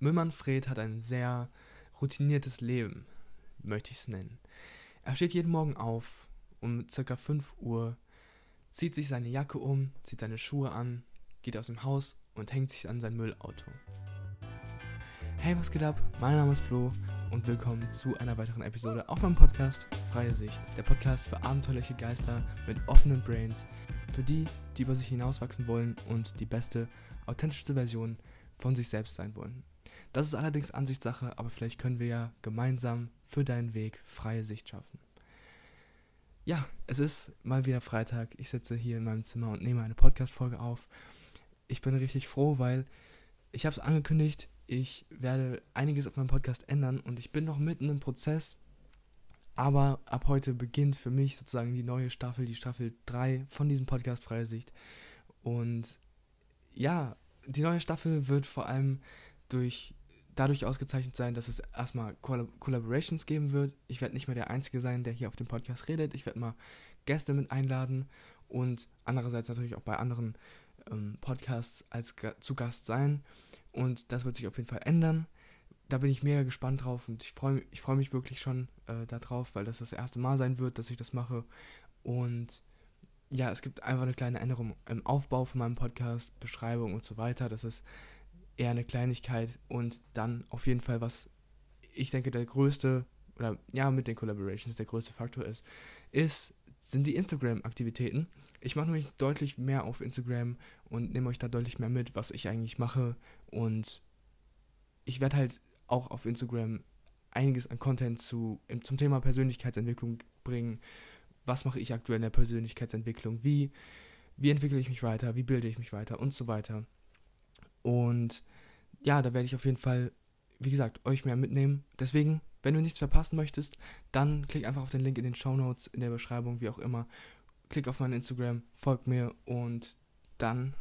Müllmann Fred hat ein sehr routiniertes Leben, möchte ich es nennen. Er steht jeden Morgen auf um ca. 5 Uhr, zieht sich seine Jacke um, zieht seine Schuhe an, geht aus dem Haus und hängt sich an sein Müllauto. Hey, was geht ab? Mein Name ist Flo und willkommen zu einer weiteren Episode auf meinem Podcast Freie Sicht. Der Podcast für abenteuerliche Geister mit offenen Brains, für die, die über sich hinauswachsen wollen und die beste, authentischste Version von sich selbst sein wollen. Das ist allerdings Ansichtssache, aber vielleicht können wir ja gemeinsam für deinen Weg freie Sicht schaffen. Ja, es ist mal wieder Freitag. Ich sitze hier in meinem Zimmer und nehme eine Podcast-Folge auf. Ich bin richtig froh, weil ich habe es angekündigt, ich werde einiges auf meinem Podcast ändern und ich bin noch mitten im Prozess. Aber ab heute beginnt für mich sozusagen die neue Staffel, die Staffel 3 von diesem Podcast Freie Sicht. Und ja, die neue Staffel wird vor allem durch dadurch ausgezeichnet sein, dass es erstmal Collaborations geben wird. Ich werde nicht mehr der Einzige sein, der hier auf dem Podcast redet. Ich werde mal Gäste mit einladen und andererseits natürlich auch bei anderen ähm, Podcasts als zu Gast sein. Und das wird sich auf jeden Fall ändern. Da bin ich mega gespannt drauf und ich freue ich freu mich wirklich schon äh, darauf, weil das das erste Mal sein wird, dass ich das mache. Und ja, es gibt einfach eine kleine Änderung im Aufbau von meinem Podcast, Beschreibung und so weiter. Das ist eher eine Kleinigkeit und dann auf jeden Fall, was ich denke, der größte, oder ja, mit den Collaborations der größte Faktor ist, ist, sind die Instagram-Aktivitäten. Ich mache nämlich deutlich mehr auf Instagram und nehme euch da deutlich mehr mit, was ich eigentlich mache. Und ich werde halt auch auf Instagram einiges an Content zu, zum Thema Persönlichkeitsentwicklung bringen. Was mache ich aktuell in der Persönlichkeitsentwicklung? Wie, wie entwickle ich mich weiter? Wie bilde ich mich weiter? Und so weiter. Und ja, da werde ich auf jeden Fall, wie gesagt, euch mehr mitnehmen. Deswegen, wenn du nichts verpassen möchtest, dann klick einfach auf den Link in den Show Notes, in der Beschreibung, wie auch immer. Klick auf mein Instagram, folgt mir und dann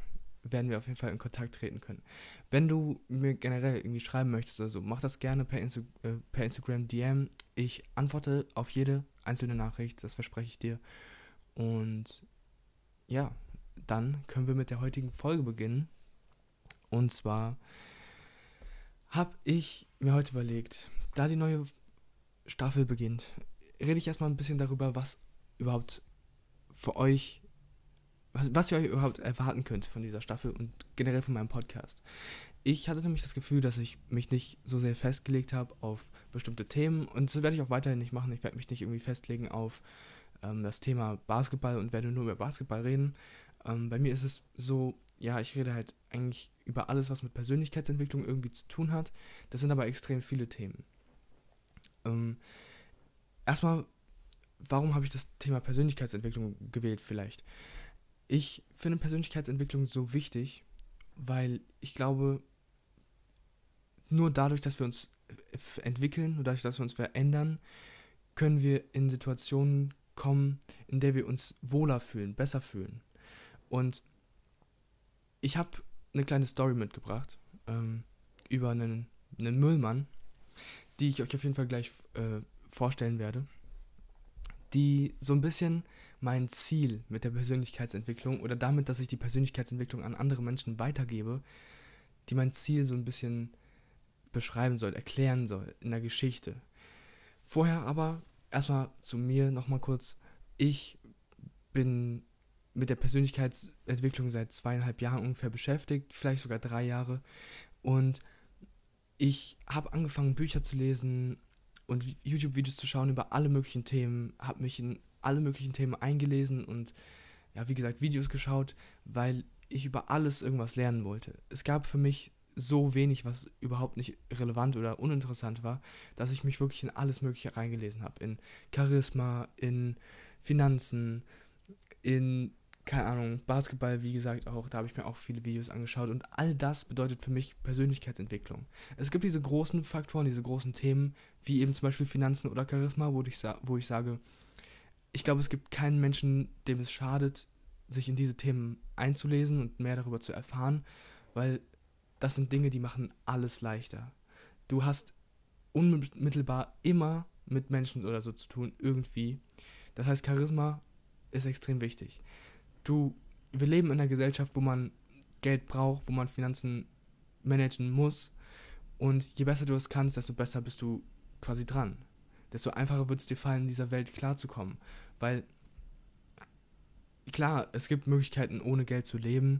werden wir auf jeden Fall in Kontakt treten können. Wenn du mir generell irgendwie schreiben möchtest oder so, mach das gerne per, Insta äh, per Instagram DM. Ich antworte auf jede einzelne Nachricht, das verspreche ich dir. Und ja, dann können wir mit der heutigen Folge beginnen. Und zwar habe ich mir heute überlegt, da die neue Staffel beginnt, rede ich erstmal ein bisschen darüber, was überhaupt für euch, was, was ihr euch überhaupt erwarten könnt von dieser Staffel und generell von meinem Podcast. Ich hatte nämlich das Gefühl, dass ich mich nicht so sehr festgelegt habe auf bestimmte Themen und das werde ich auch weiterhin nicht machen. Ich werde mich nicht irgendwie festlegen auf ähm, das Thema Basketball und werde nur über Basketball reden. Ähm, bei mir ist es so, ja, ich rede halt eigentlich über alles, was mit Persönlichkeitsentwicklung irgendwie zu tun hat. Das sind aber extrem viele Themen. Ähm, erstmal, warum habe ich das Thema Persönlichkeitsentwicklung gewählt vielleicht? Ich finde Persönlichkeitsentwicklung so wichtig, weil ich glaube, nur dadurch, dass wir uns entwickeln, nur dadurch, dass wir uns verändern, können wir in Situationen kommen, in der wir uns wohler fühlen, besser fühlen. Und ich habe eine kleine Story mitgebracht ähm, über einen, einen Müllmann, die ich euch auf jeden Fall gleich äh, vorstellen werde, die so ein bisschen mein Ziel mit der Persönlichkeitsentwicklung oder damit, dass ich die Persönlichkeitsentwicklung an andere Menschen weitergebe, die mein Ziel so ein bisschen beschreiben soll, erklären soll in der Geschichte. Vorher aber erstmal zu mir nochmal kurz. Ich bin mit der Persönlichkeitsentwicklung seit zweieinhalb Jahren ungefähr beschäftigt, vielleicht sogar drei Jahre. Und ich habe angefangen, Bücher zu lesen und YouTube-Videos zu schauen über alle möglichen Themen, habe mich in alle möglichen Themen eingelesen und ja, wie gesagt, Videos geschaut, weil ich über alles irgendwas lernen wollte. Es gab für mich so wenig, was überhaupt nicht relevant oder uninteressant war, dass ich mich wirklich in alles Mögliche reingelesen habe. In Charisma, in Finanzen, in keine Ahnung, Basketball, wie gesagt, auch, da habe ich mir auch viele Videos angeschaut und all das bedeutet für mich Persönlichkeitsentwicklung. Es gibt diese großen Faktoren, diese großen Themen, wie eben zum Beispiel Finanzen oder Charisma, wo ich, wo ich sage, ich glaube, es gibt keinen Menschen, dem es schadet, sich in diese Themen einzulesen und mehr darüber zu erfahren, weil das sind Dinge, die machen alles leichter. Du hast unmittelbar immer mit Menschen oder so zu tun, irgendwie. Das heißt, Charisma ist extrem wichtig du, wir leben in einer Gesellschaft, wo man Geld braucht, wo man Finanzen managen muss. Und je besser du es kannst, desto besser bist du quasi dran. Desto einfacher wird es dir fallen, in dieser Welt klarzukommen. Weil, klar, es gibt Möglichkeiten, ohne Geld zu leben,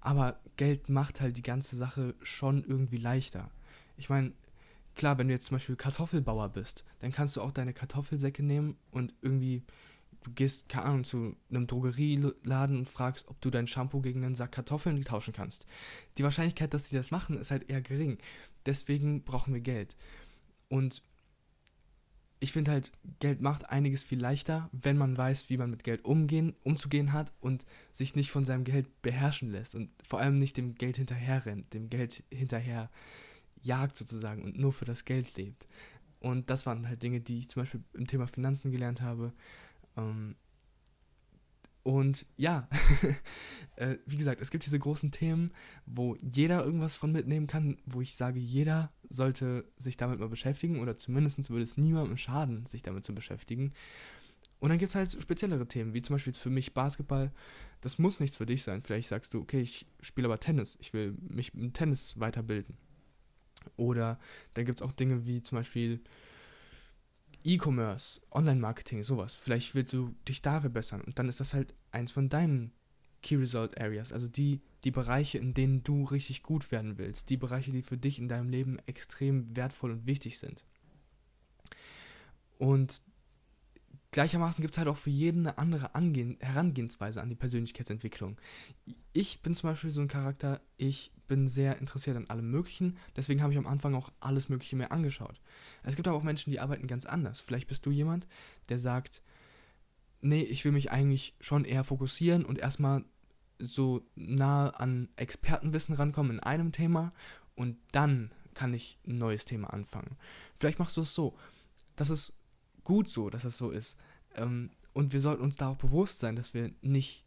aber Geld macht halt die ganze Sache schon irgendwie leichter. Ich meine, klar, wenn du jetzt zum Beispiel Kartoffelbauer bist, dann kannst du auch deine Kartoffelsäcke nehmen und irgendwie, du gehst, keine Ahnung, zu einem Drogerieladen und fragst, ob du dein Shampoo gegen einen Sack Kartoffeln tauschen kannst. Die Wahrscheinlichkeit, dass die das machen, ist halt eher gering. Deswegen brauchen wir Geld. Und ich finde halt, Geld macht einiges viel leichter, wenn man weiß, wie man mit Geld umgehen, umzugehen hat und sich nicht von seinem Geld beherrschen lässt und vor allem nicht dem Geld hinterher rennt, dem Geld hinterher jagt sozusagen und nur für das Geld lebt. Und das waren halt Dinge, die ich zum Beispiel im Thema Finanzen gelernt habe. Ähm, und ja, äh, wie gesagt, es gibt diese großen Themen, wo jeder irgendwas von mitnehmen kann, wo ich sage, jeder sollte sich damit mal beschäftigen oder zumindest würde es niemandem schaden, sich damit zu beschäftigen. Und dann gibt es halt speziellere Themen, wie zum Beispiel für mich Basketball. Das muss nichts für dich sein. Vielleicht sagst du, okay, ich spiele aber Tennis, ich will mich im Tennis weiterbilden. Oder dann gibt es auch Dinge wie zum Beispiel E-Commerce, Online-Marketing, sowas. Vielleicht willst du dich da verbessern und dann ist das halt eins von deinen Key Result Areas, also die, die Bereiche, in denen du richtig gut werden willst, die Bereiche, die für dich in deinem Leben extrem wertvoll und wichtig sind. Und Gleichermaßen gibt es halt auch für jeden eine andere Angehen Herangehensweise an die Persönlichkeitsentwicklung. Ich bin zum Beispiel so ein Charakter, ich bin sehr interessiert an allem Möglichen, deswegen habe ich am Anfang auch alles Mögliche mir angeschaut. Es gibt aber auch Menschen, die arbeiten ganz anders. Vielleicht bist du jemand, der sagt, nee, ich will mich eigentlich schon eher fokussieren und erstmal so nah an Expertenwissen rankommen in einem Thema und dann kann ich ein neues Thema anfangen. Vielleicht machst du es so. Das ist gut so, dass es so ist. Ähm, und wir sollten uns da auch bewusst sein, dass wir nicht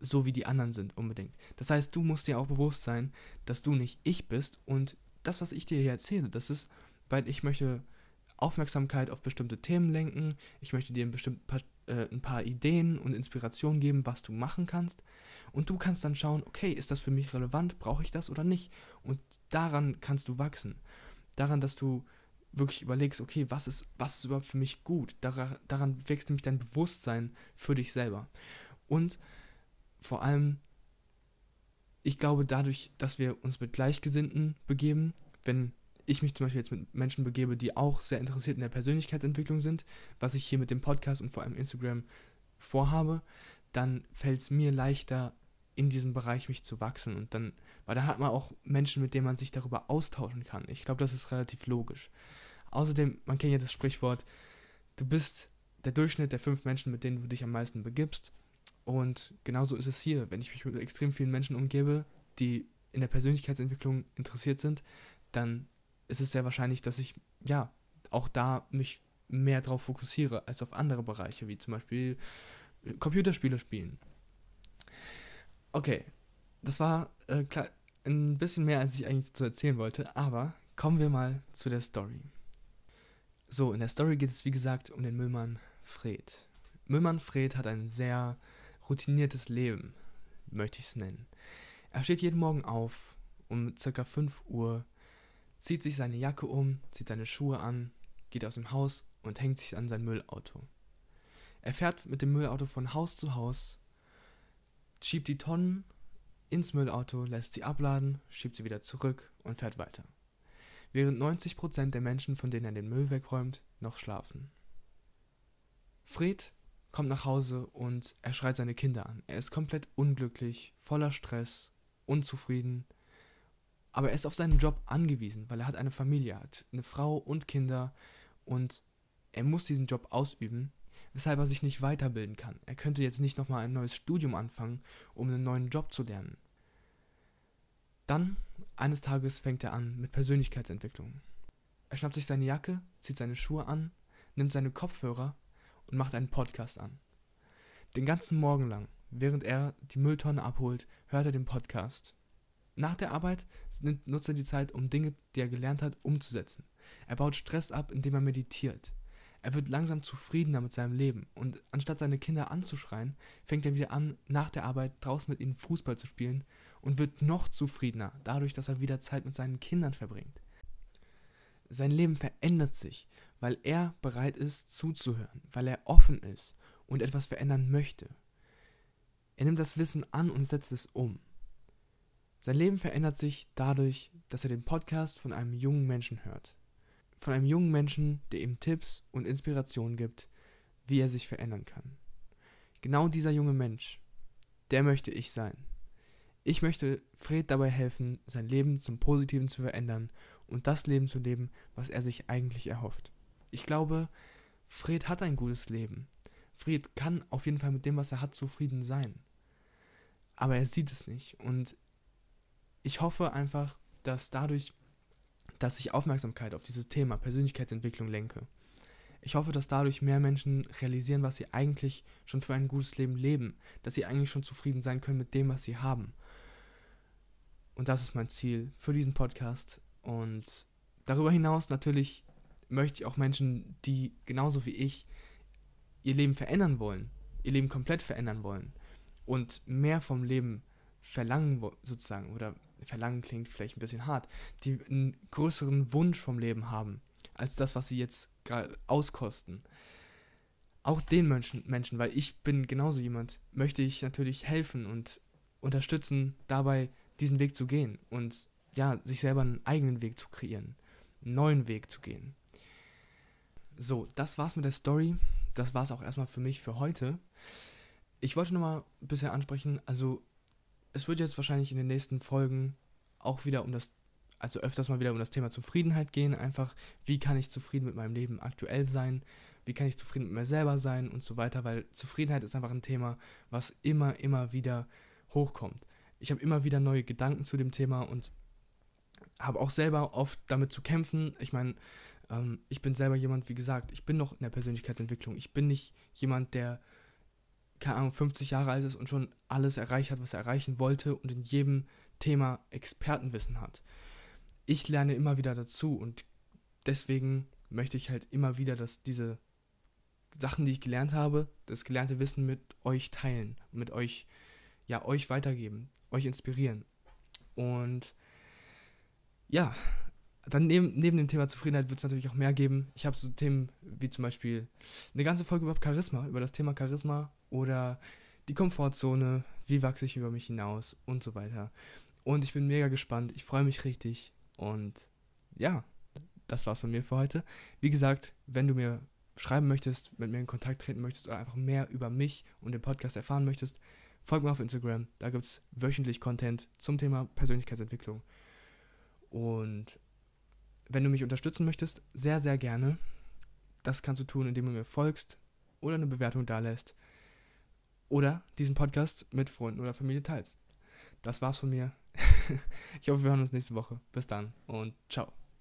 so wie die anderen sind unbedingt. Das heißt, du musst dir auch bewusst sein, dass du nicht ich bist und das, was ich dir hier erzähle, das ist, weil ich möchte Aufmerksamkeit auf bestimmte Themen lenken, ich möchte dir ein, bestimmt paar, äh, ein paar Ideen und Inspirationen geben, was du machen kannst und du kannst dann schauen, okay, ist das für mich relevant, brauche ich das oder nicht und daran kannst du wachsen. Daran, dass du wirklich überlegst, okay, was ist, was ist überhaupt für mich gut? Daran, daran wächst nämlich dein Bewusstsein für dich selber. Und vor allem, ich glaube, dadurch, dass wir uns mit Gleichgesinnten begeben, wenn ich mich zum Beispiel jetzt mit Menschen begebe, die auch sehr interessiert in der Persönlichkeitsentwicklung sind, was ich hier mit dem Podcast und vor allem Instagram vorhabe, dann fällt es mir leichter, in diesem Bereich mich zu wachsen. Und dann, weil dann hat man auch Menschen, mit denen man sich darüber austauschen kann. Ich glaube, das ist relativ logisch. Außerdem, man kennt ja das Sprichwort, du bist der Durchschnitt der fünf Menschen, mit denen du dich am meisten begibst. Und genauso ist es hier. Wenn ich mich mit extrem vielen Menschen umgebe, die in der Persönlichkeitsentwicklung interessiert sind, dann ist es sehr wahrscheinlich, dass ich ja auch da mich mehr darauf fokussiere als auf andere Bereiche, wie zum Beispiel äh, Computerspiele spielen. Okay, das war äh, ein bisschen mehr, als ich eigentlich zu erzählen wollte, aber kommen wir mal zu der Story. So, in der Story geht es wie gesagt um den Müllmann Fred. Müllmann Fred hat ein sehr routiniertes Leben, möchte ich es nennen. Er steht jeden Morgen auf um circa 5 Uhr, zieht sich seine Jacke um, zieht seine Schuhe an, geht aus dem Haus und hängt sich an sein Müllauto. Er fährt mit dem Müllauto von Haus zu Haus, schiebt die Tonnen ins Müllauto, lässt sie abladen, schiebt sie wieder zurück und fährt weiter während 90% der Menschen, von denen er den Müll wegräumt, noch schlafen. Fred kommt nach Hause und er schreit seine Kinder an. Er ist komplett unglücklich, voller Stress, unzufrieden, aber er ist auf seinen Job angewiesen, weil er hat eine Familie, hat eine Frau und Kinder und er muss diesen Job ausüben, weshalb er sich nicht weiterbilden kann. Er könnte jetzt nicht nochmal ein neues Studium anfangen, um einen neuen Job zu lernen. Dann, eines Tages, fängt er an mit Persönlichkeitsentwicklung. Er schnappt sich seine Jacke, zieht seine Schuhe an, nimmt seine Kopfhörer und macht einen Podcast an. Den ganzen Morgen lang, während er die Mülltonne abholt, hört er den Podcast. Nach der Arbeit nutzt er die Zeit, um Dinge, die er gelernt hat, umzusetzen. Er baut Stress ab, indem er meditiert. Er wird langsam zufriedener mit seinem Leben und anstatt seine Kinder anzuschreien, fängt er wieder an, nach der Arbeit draußen mit ihnen Fußball zu spielen und wird noch zufriedener dadurch, dass er wieder Zeit mit seinen Kindern verbringt. sein Leben verändert sich, weil er bereit ist zuzuhören, weil er offen ist und etwas verändern möchte. Er nimmt das Wissen an und setzt es um. Sein Leben verändert sich dadurch, dass er den Podcast von einem jungen Menschen hört. Von einem jungen Menschen, der ihm Tipps und Inspirationen gibt, wie er sich verändern kann. Genau dieser junge Mensch, der möchte ich sein. Ich möchte Fred dabei helfen, sein Leben zum Positiven zu verändern und das Leben zu leben, was er sich eigentlich erhofft. Ich glaube, Fred hat ein gutes Leben. Fred kann auf jeden Fall mit dem, was er hat, zufrieden sein. Aber er sieht es nicht. Und ich hoffe einfach, dass dadurch, dass ich Aufmerksamkeit auf dieses Thema Persönlichkeitsentwicklung lenke, ich hoffe, dass dadurch mehr Menschen realisieren, was sie eigentlich schon für ein gutes Leben leben, dass sie eigentlich schon zufrieden sein können mit dem, was sie haben. Und das ist mein Ziel für diesen Podcast. Und darüber hinaus natürlich möchte ich auch Menschen, die genauso wie ich ihr Leben verändern wollen, ihr Leben komplett verändern wollen und mehr vom Leben verlangen sozusagen oder verlangen klingt vielleicht ein bisschen hart, die einen größeren Wunsch vom Leben haben als das, was sie jetzt gerade auskosten. Auch den Menschen, Menschen, weil ich bin genauso jemand, möchte ich natürlich helfen und unterstützen, dabei diesen Weg zu gehen und ja, sich selber einen eigenen Weg zu kreieren, einen neuen Weg zu gehen. So, das war's mit der Story. Das war's auch erstmal für mich für heute. Ich wollte nochmal bisher ansprechen, also es wird jetzt wahrscheinlich in den nächsten Folgen auch wieder um das also öfters mal wieder um das Thema Zufriedenheit gehen. Einfach, wie kann ich zufrieden mit meinem Leben aktuell sein? Wie kann ich zufrieden mit mir selber sein und so weiter? Weil Zufriedenheit ist einfach ein Thema, was immer, immer wieder hochkommt. Ich habe immer wieder neue Gedanken zu dem Thema und habe auch selber oft damit zu kämpfen. Ich meine, ähm, ich bin selber jemand, wie gesagt, ich bin noch in der Persönlichkeitsentwicklung. Ich bin nicht jemand, der, keine Ahnung, 50 Jahre alt ist und schon alles erreicht hat, was er erreichen wollte und in jedem Thema Expertenwissen hat ich lerne immer wieder dazu und deswegen möchte ich halt immer wieder, dass diese Sachen, die ich gelernt habe, das gelernte Wissen mit euch teilen, mit euch, ja, euch weitergeben, euch inspirieren. Und ja, dann neben, neben dem Thema Zufriedenheit wird es natürlich auch mehr geben. Ich habe so Themen wie zum Beispiel eine ganze Folge über Charisma, über das Thema Charisma oder die Komfortzone, wie wachse ich über mich hinaus und so weiter. Und ich bin mega gespannt. Ich freue mich richtig. Und ja, das war's von mir für heute. Wie gesagt, wenn du mir schreiben möchtest, mit mir in Kontakt treten möchtest oder einfach mehr über mich und den Podcast erfahren möchtest, folg mir auf Instagram. Da gibt es wöchentlich Content zum Thema Persönlichkeitsentwicklung. Und wenn du mich unterstützen möchtest, sehr, sehr gerne. Das kannst du tun, indem du mir folgst oder eine Bewertung dalässt oder diesen Podcast mit Freunden oder Familie teilst. Das war's von mir. ich hoffe, wir hören uns nächste Woche. Bis dann und ciao.